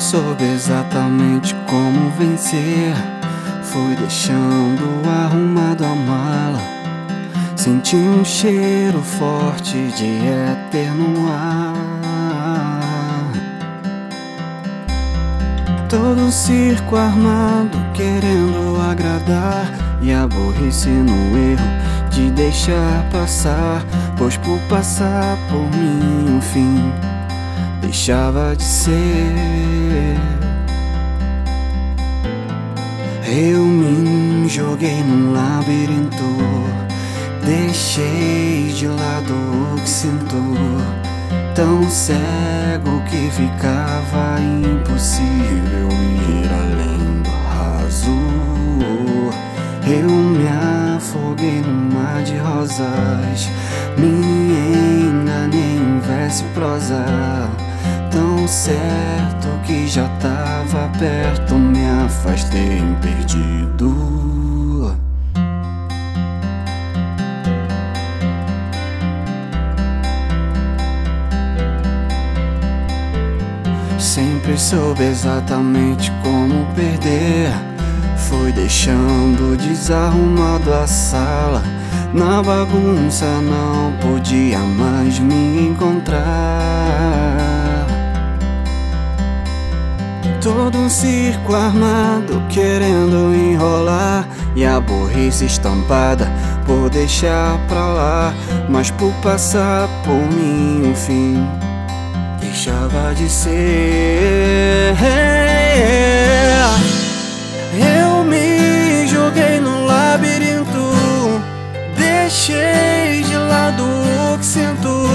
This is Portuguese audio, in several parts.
soube exatamente como vencer. Fui deixando arrumado a mala. Senti um cheiro forte de éter no ar. Todo um circo armado querendo agradar e a burrice no erro de deixar passar, pois por passar por mim, fim deixava de ser. Eu me joguei num labirinto, deixei de lado o que sinto. Tão cego que ficava impossível ir além do raso. Eu me afoguei no mar de rosas, me enganei em verso e prosa. Certo que já tava perto, me afastei perdido. Sempre soube exatamente como perder. Fui deixando desarrumado a sala. Na bagunça não podia mais me encontrar. Circo armado querendo enrolar E a burrice estampada por deixar pra lá Mas por passar por mim o fim Deixava de ser. Eu me joguei no labirinto Deixei de lado o que sinto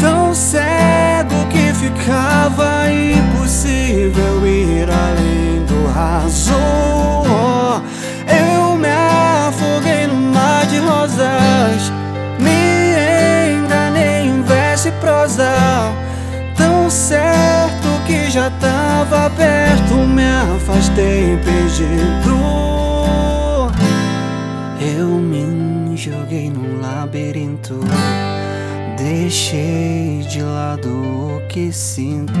Tão cego tava perto, me afastei perdido. Eu me joguei num labirinto. Deixei de lado o que sinto.